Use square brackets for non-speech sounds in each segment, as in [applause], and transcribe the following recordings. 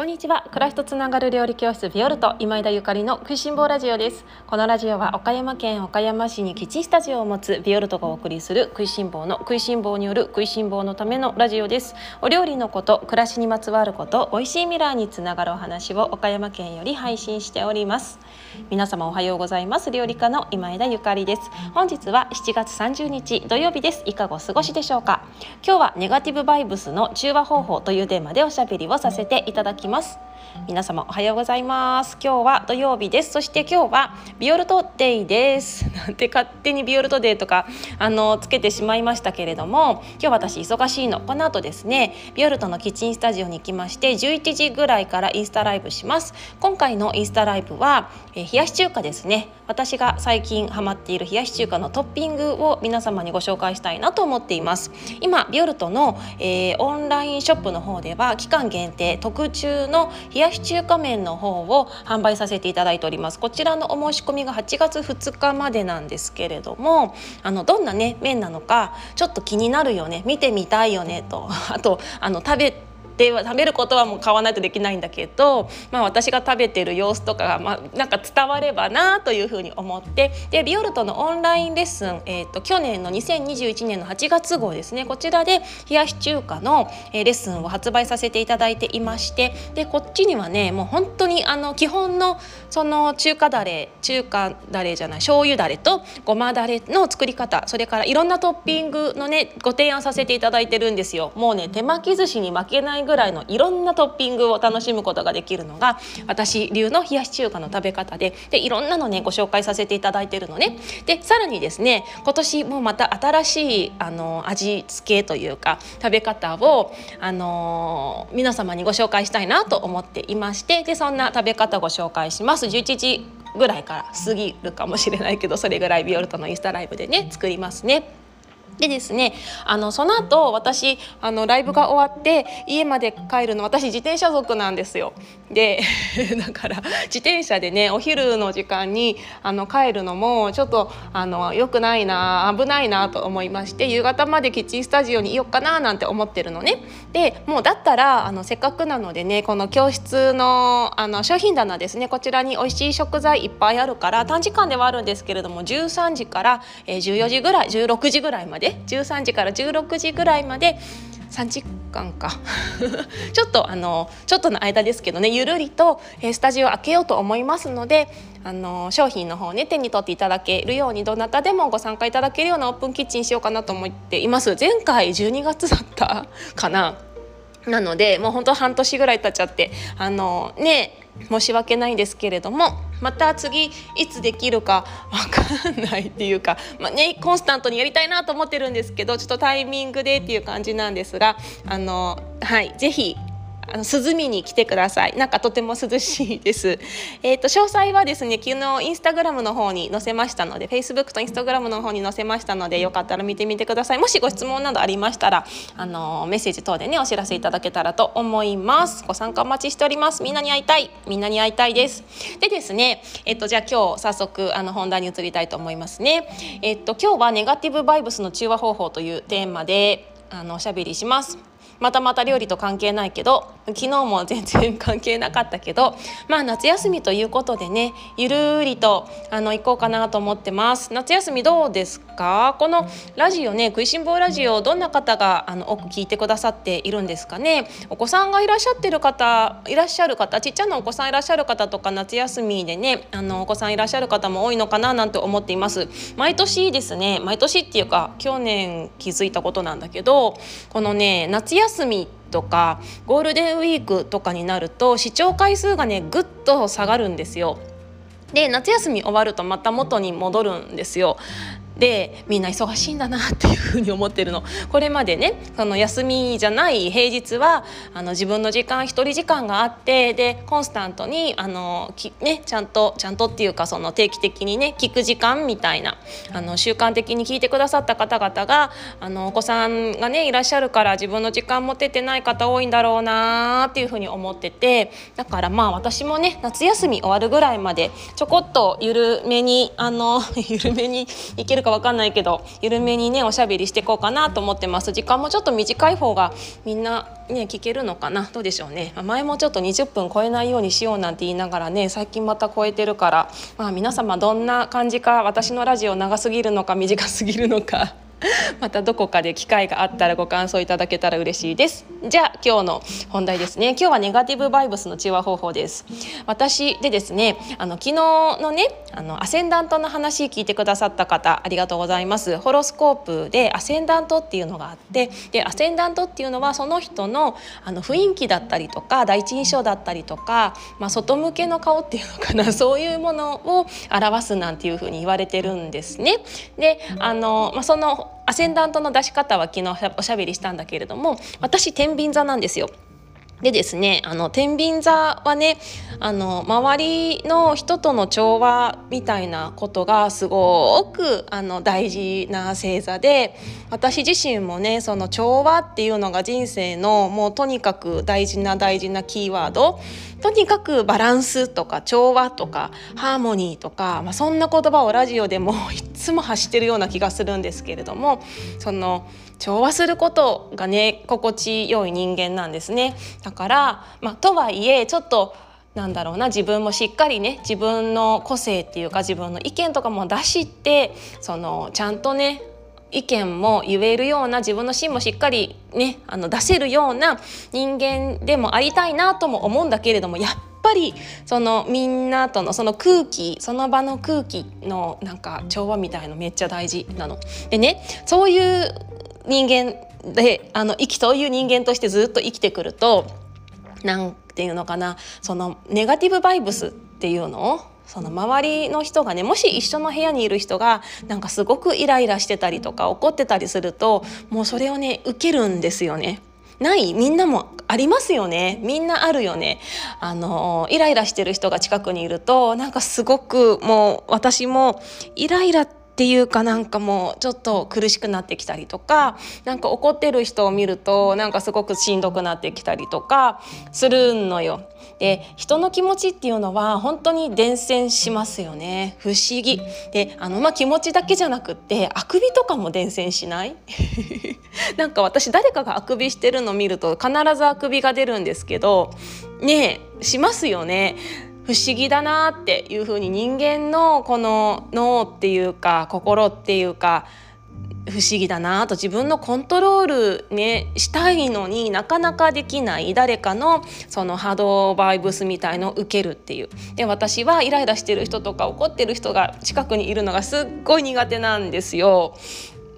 こんにちは。暮らしとつながる料理教室ビオルト今井田ゆかりの食いしん坊ラジオです。このラジオは岡山県岡山市にキッチンスタジオを持つビオルトがお送りする食いしん坊の食いしん坊による食いしん坊のためのラジオです。お料理のこと暮らしにまつわること美味しい未来につながるお話を岡山県より配信しております。皆様おはようございます。料理家の今井田ゆかりです。本日は7月30日土曜日です。いかがお過ごしでしょうか。今日はネガティブバイブスの中和方法というテーマでおしゃべりをさせていただきます。皆様おはようございます。今日は土曜日です。そして今日はビオルトデイです。[laughs] なんて勝手にビオルトデーとかあのつけてしまいましたけれども今日私忙しいの。この後ですねビオルトのキッチンスタジオに行きまして11時ぐらいからインスタライブします。今回のインスタライブは、え冷やし中華ですね。私が最近ハマっている冷やし中華のトッピングを皆様にご紹介したいなと思っています。今ビオルトの、えー、オンラインショップの方では期間限定特注の冷やし中華麺の方を販売させていただいております。こちらのお申し込みが8月2日までなんですけれどもあのどんなね麺なのかちょっと気になるよね。見てみたいよねと。あとあの食べで食べることはもう買わないとできないんだけど、まあ、私が食べてる様子とかが、まあ、なんか伝わればなというふうに思ってでビオルトのオンラインレッスン、えーと、去年の2021年の8月号ですねこちらで冷やし中華の、え、レッスンを発売させていただいていましてでこっちにはねもう本当にあの基本のその中華だれ中華だれじゃない醤油だれとごまだれの作り方それからいろんなトッピングのねご提案させていただいてるんですよ。もうね手巻き寿司に負けないぐらいのいろんなトッピングを楽しむことができるのが私流の冷やし中華の食べ方ででいろんなのねご紹介させていただいてるのねでさらにですね今年もまた新しいあの味付けというか食べ方をあの皆様にご紹介したいなと思っていましてでそんな食べ方ご紹介します11時ぐらいから過ぎるかもしれないけどそれぐらいビオルトのインスタライブでね作りますね。でですねあのその後私あのライブが終わって家まで帰るの私自転車族なんですよ。で [laughs] だから自転車でねお昼の時間にあの帰るのもちょっとあの良くないな危ないなと思いまして夕方までキッチンスタジオにいよっかななんて思ってるのね。でもうだったらあのせっかくなのでねこの教室のあの商品棚ですねこちらに美味しい食材いっぱいあるから短時間ではあるんですけれども13時から、14時ぐらい16時ぐらいまで13時から16時ぐらいまで3時間か。[laughs] ちょっとあのちょっとの間ですけどねゆるりとスタジオ開けようと思いますのであの商品の方ね手に取っていただけるようにどなたでもご参加いただけるようなオープンキッチンしようかなと思っています。前回12月だったかな。なのでもう本当半年ぐらい経っちゃってあのね申し訳ないんですけれどもまた次いつできるか [laughs] 分かんないっていうか、まあね、コンスタントにやりたいなと思ってるんですけどちょっとタイミングでっていう感じなんですがあのはいぜひあの涼みに来てください。なんかとても涼しいです。[laughs] えっ、と詳細はですね昨日インスタグラムの方に載せましたので Facebook とインスタグラムの方に載せましたのでよかったら見てみてください。もしご質問などありましたらあのメッセージ等でねお知らせいただけたらと思います。ご参加お待ちしております。みんなに会いたい。みんなに会いたいです。でですねえっ、ー、とじゃあ今日早速あの本題に移りたいと思いますね。えっ、ー、と今日はネガティブバイブスの中和方法というテーマであのおしゃべりします。またまた料理と関係ないけど昨日も全然関係なかったけどまあ夏休みということでねゆるりとあの行こうかなと思ってます。夏休みどうですか？このラジオね食いしん坊ラジオどんな方があの多く聞いてくださっているんですかね？お子さんがいらっしゃってる方いらっしゃる方ちっちゃなお子さんいらっしゃる方とか夏休みでねあのお子さんいらっしゃる方も多いのかななんて思っています。毎年ですね毎年っていうか去年気づいたことなんだけどこのね夏休休みとかゴールデンウィークとかになると視聴回数がねぐっと下がるんですよ。で夏休み終わるとまた元に戻るんですよ。でみんな忙しいんだなっていうふうに思ってるの。これまでねその休みじゃない平日はあの自分の時間一人時間があってでコンスタントにあのき、ね、ちゃんとちゃんとっていうかその定期的にね聞く時間みたいなあの習慣的に聞いてくださった方々があのお子さんがねいらっしゃるから自分の時間持ててない方多いんだろうなっていうふうに思っててだからまあ私もね夏休み終わるぐらいまでちょこっと緩めにあの [laughs] 緩めにいけるかかわかんないけど緩めにねおしゃべりしていこうかなと思ってます。時間もちょっと短い方がみんなね聞けるのかな。どうでしょうね。前もちょっと20分超えないようにしようなんて言いながらね最近また超えてるから。まあ皆様どんな感じか私のラジオ長すぎるのか短すぎるのか。[laughs] またどこかで機会があったらご感想いただけたら嬉しいです。じゃあ今日の本題ですね。今日はネガティブバイブスの中和方法です。私でですねあの昨日のねあのアセンダントの話聞いてくださった方ありがとうございます。ホロスコープでアセンダントっていうのがあってでアセンダントっていうのはその人のあの雰囲気だったりとか第一印象だったりとか、まあ、外向けの顔っていうのかな。[laughs] そういうものを表すなんていうふうに言われてるんですね。であの、まあ、そのアセンダントの出し方は昨日おしゃべりしたんだけれども私天秤座なんですよ。でですねあの天秤座はねあの周りの人との調和みたいなことがすごくあの大事な星座で私自身もねその調和っていうのが人生のもうとにかく大事な大事なキーワードとにかくバランスとか調和とかハーモニーとか、まあ、そんな言葉をラジオでもつも発してるような気がするんですけれどもその調和することがね心地よい人間なんですね。だから、まあ、とはいえちょっとなんだろうな自分もしっかりね自分の個性っていうか自分の意見とかも出してそのちゃんとね意見も言えるような自分の芯もしっかりねあの出せるような人間でもありたいなとも思うんだけれどもやっぱりそのみんなとのその空気その場の空気のなんか調和みたいのめっちゃ大事なの。でねそういう人間であの生きそういう人間としてずっと生きてくるとなんていうのかなそのネガティブバイブスっていうのをその周りの人がねもし一緒の部屋にいる人がなんかすごくイライラしてたりとか怒ってたりするともうそれをね受けるんですよね。ないみんなもありますよね。みんなあるよね。あのイライラしてる人が近くにいるとなんかすごくもう私もイライラってていうかなんかもうちょっと苦しくなってきたりとかなんか怒ってる人を見るとなんかすごくしんどくなってきたりとかするのよ。で人の気持ちっていうのは本当に伝染しますよね。不思議。であの、まあ、気持ちだけじゃなくってあくびとかも伝染しない？[laughs] なんか私誰かがあくびしてるの見ると必ずあくびが出るんですけどねえしますよね。不思議だなっていうふうに人間のこの脳っていうか心っていうか不思議だなと自分のコントロールねしたいのになかなかできない誰かのその波動バイブスみたいのを受けるっていうで私はイライラしてる人とか怒ってる人が近くにいるのがすっごい苦手なんですよ。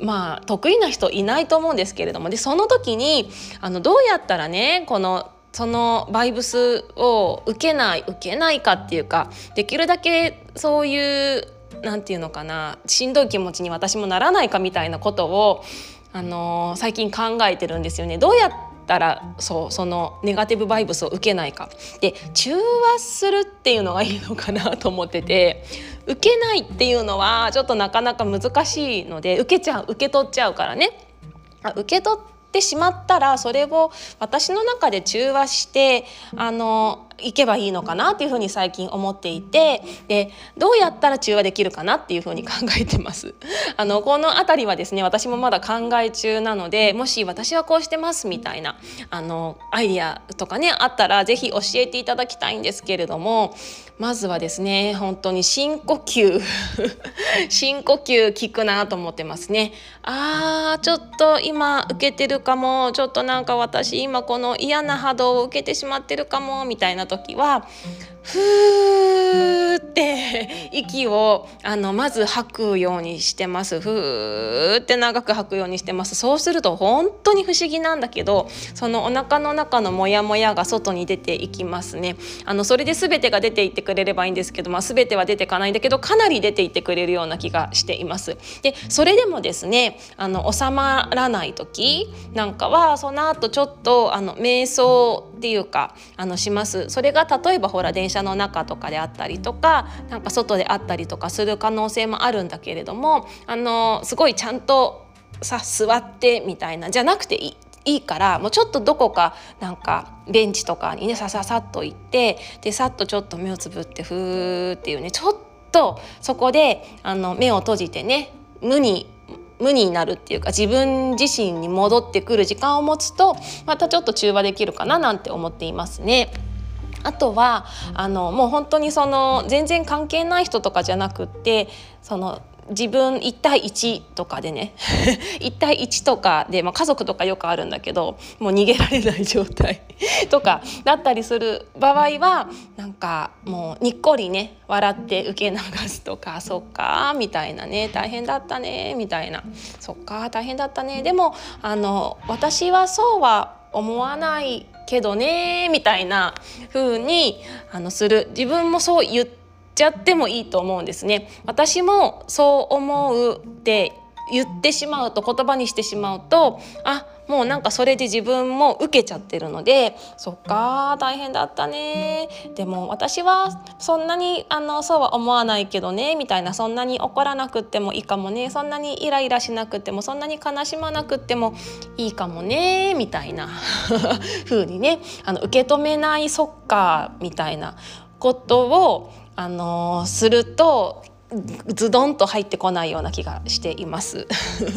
まあ得意な人いないと思うんですけれどもでその時にあのどうやったらねこのそのバイブスを受けない受けないかっていうかできるだけそういう何て言うのかなしんどい気持ちに私もならないかみたいなことを、あのー、最近考えてるんですよね。どうやったらそうそのネガティブバイブスを受けないかで中和するっていうのがいいのかなと思ってて [laughs] 受けないっていうのはちょっとなかなか難しいので受けちゃう受け取っちゃうからね。あ受け取っってしまったらそれを私の中で中和してあのいけばいいのかなっていうふうに最近思っていてでどうやったら中和できるかなっていうふうに考えてます。[laughs] あのこの辺りはですね私もまだ考え中なのでもし私はこうしてますみたいなあのアイディアとかねあったら是非教えていただきたいんですけれどもまずはですね本当に深呼吸 [laughs] 深呼吸効くなと思ってますね。あーちょっと今受けてるかもちょっとなんか私今この嫌な波動を受けてしまってるかもみたいな時はふーって息をあのまず吐くようにしてます。ふーって長く吐くようにしてます。そうすると本当に不思議なんだけどそのお腹の中のモヤモヤが外に出ていきますね。あのそれで全てが出ていってくれればいいんですけど、まあ、全ては出てかないんだけどかなり出ていってくれるような気がしています。でそれでもですねあの収まらない時なんかはその後ちょっとあの瞑想っていうかあのします。それが例えばほら電車の中とかであったりとかなんか外であったりとかする可能性もあるんだけれどもあのすごいちゃんとさ座ってみたいなじゃなくていい。いいからもうちょっとどこかなんかベンチとかにねさささっと行ってでさっとちょっと目をつぶってふーっていうねちょっとそこであの目を閉じてね無に無になるっていうか自分自身に戻ってくる時間を持つとまたちょっと中和できるかななんて思っていますね。あとはあのもう本当にその全然関係ない人とかじゃなくってその自分1対1とかでね [laughs] 1対1とかで、まあ、家族とかよくあるんだけどもう逃げられない状態 [laughs] とかだったりする場合はなんかもうにっこりね笑って受け流すとか「そっか」みたいなね「大変だったね」みたいな「そっか大変だったね」でもあの私はそうは思わないけどねみたいな風にあのする自分もそう言っちゃってもいいと思うんですね。私もそう思うって言ってしまうと言葉にしてしまうとあもうなんかそれで自分も受けちゃってるのでそっか大変だったね。でも私はそんなにあのそうは思わないけどねみたいなそんなに怒らなくってもいいかもねそんなにイライラしなくてもそんなに悲しまなくってもいいかもねみたいな [laughs] 風にねあの受け止めないそっかみたいなことをあのするとズドンと入ってこないような気がしています。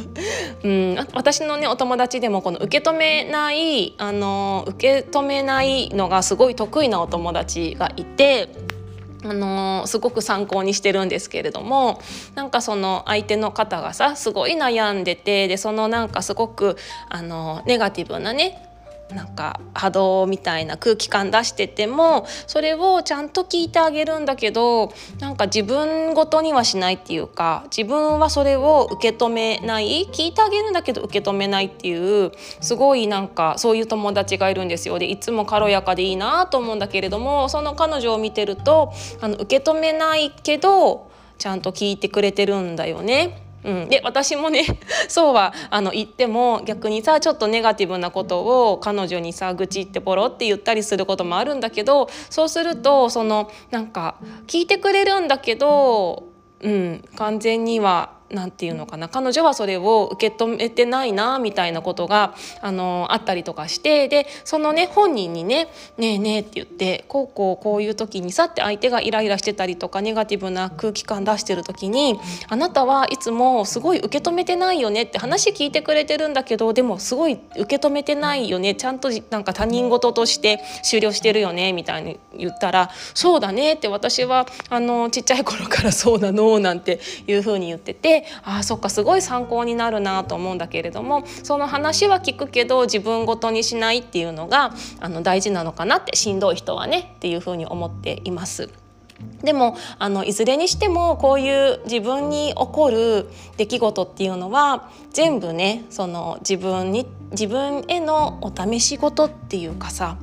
[laughs] うん、私のねお友達でもこの受け止めないあの受け止めないのがすごい得意なお友達がいて。あのすごく参考にしてるんですけれどもなんかその相手の方がさすごい悩んでてでそのなんかすごくあのネガティブなねなんか波動みたいな空気感出しててもそれをちゃんと聞いてあげるんだけどなんか自分ごとにはしないっていうか自分はそれを受け止めない聞いてあげるんだけど受け止めないっていうすごいなんかそういう友達がいるんですよでいつも軽やかでいいなと思うんだけれどもその彼女を見てるとあの受け止めないけどちゃんと聞いてくれてるんだよね。うん、で私もね [laughs] そうはあの言っても逆にさちょっとネガティブなことを彼女にさ愚痴ってポロって言ったりすることもあるんだけどそうするとそのなんか聞いてくれるんだけど、うん、完全には何て言うのかな。彼女はそれを受け止めてないなみたいなことがあのあったりとかしてでそのね本人にね「ねえねえ」って言ってこうこうこういう時にさって相手がイライラしてたりとかネガティブな空気感出してる時に「あなたはいつもすごい受け止めてないよね」って話聞いてくれてるんだけどでもすごい受け止めてないよねちゃんとなんか他人事として終了してるよねみたいに言ったら「そうだね」って私はあのちっちゃい頃からそうなのなんていうふうに言っててあそっかすごい参考になるなと思うんだけれどもその話は聞くけど自分ごとにしないっていうのがあの大事なのかなってしんどい人はねっていうふうに思っています。でもあのいずれにしてもこういう自分に起こる出来事っていうのは全部ねその自分に自分へのお試し事っていうかさ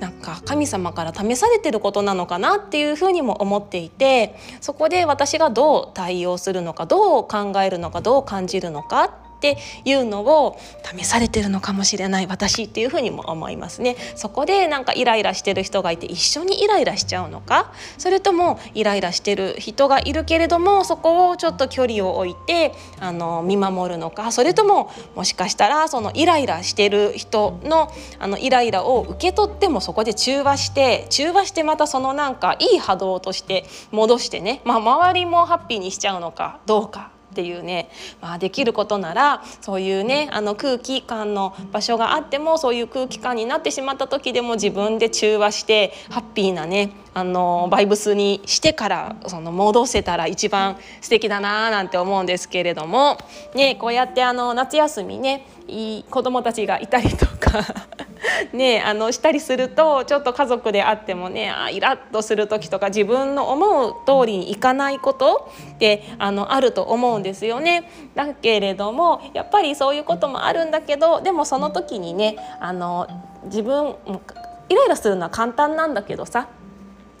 なんか神様から試されてることなのかなっていうふうにも思っていてそこで私がどう対応するのかどう考えるのかどう感じるのかっていうのを試されてるのかもしれない私っていうふうにも思いますね。そこでなんかイライラしてる人がいて一緒にイライラしちゃうのか？それともイライラしてる人がいるけれどもそこをちょっと距離を置いてあの見守るのか？それとももしかしたらそのイライラしてる人のあのイライラを受け取ってもそこで中和して中和してまたそのなんかいい波動として戻してね、まあ、周りもハッピーにしちゃうのかどうか。っていうね、まあ、できることならそういうねあの空気感の場所があってもそういう空気感になってしまった時でも自分で中和してハッピーなねあのバイブスにしてからその戻せたら一番素敵だななんて思うんですけれども、ね、こうやってあの夏休みねいい子どもたちがいたりとか [laughs] ねあのしたりするとちょっと家族であってもねあイラッとする時とか自分の思う通りにいかないことってあのあると思うんですよね。だけれどもやっぱりそういうこともあるんだけどでもその時にねあの自分イライラするのは簡単なんだけどさ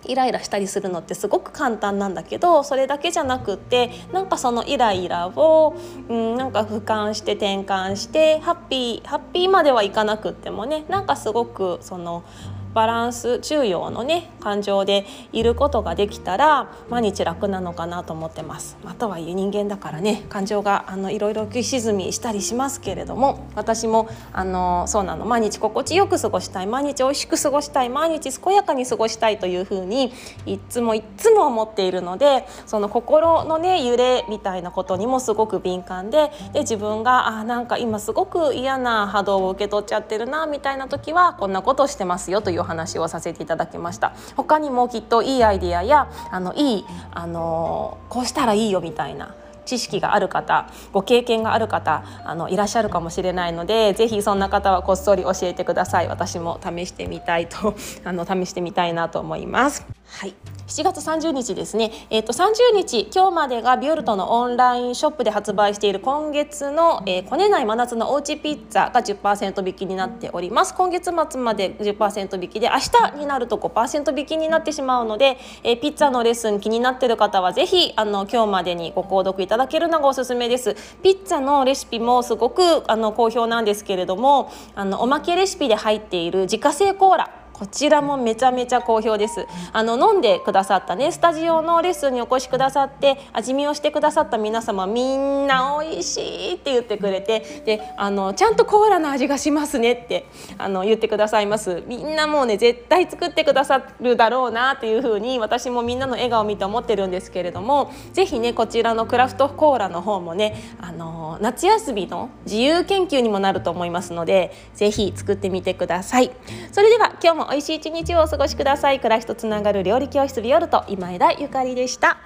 イライラしたりするのってすごく簡単なんだけどそれだけじゃなくってなんかそのイライラを、うん、なんか俯瞰して転換してハッピーハッピーまではいかなくってもねなんかすごくそのバランス中庸のね感情でいることができたら毎日楽なのかなと思ってます。あとはいえ人間だからね感情があのいろいろ浮き沈みしたりしますけれども私もあのそうなの。毎日心地よく過ごしたい毎日美味しく過ごしたい毎日健やかに過ごしたいというふうにいつもいつも思っているのでその心のね揺れみたいなことにもすごく敏感でで自分があなんか今すごく嫌な波動を受け取っちゃってるなみたいな時はこんなことしてますよという話をさせていただきました他にもきっといいアイデアやあのいいあのこうしたらいいよみたいな知識がある方ご経験がある方あのいらっしゃるかもしれないのでぜひそんな方はこっそり教えてください私も試してみたいとあの試してみたいなと思います。はい。7月30日ですね、えー、と30日今日までがビオルトのオンラインショップで発売している今月の、えー、こねない真夏のおうちピッツァが10%引きになっております。今月末まで10%引きで明日になると5%引きになってしまうので、えー、ピッツァのレッスン気になっている方はぜひあの今日までにご購読いただけるのがおすすめです。ピッツァのレシピもすごくあの好評なんですけれどもあのおまけレシピで入っている自家製コーラこちらもめちゃめちゃ好評です。あの飲んでくださったねスタジオのレッスンにお越しくださって味見をしてくださった皆様みんな美味しいって言ってくれてであのちゃんとコーラの味がしますねってあの言ってくださいます。みんなもうね絶対作ってくださるだろうなっていう風に私もみんなの笑顔を見て思ってるんですけれどもぜひねこちらのクラフトコーラの方もねあの夏休みの自由研究にもなると思いますのでぜひ作ってみてください。それでは今日も美味しい一日をお過ごしください。暮らしとつながる料理教室ビオルト今枝ゆかりでした。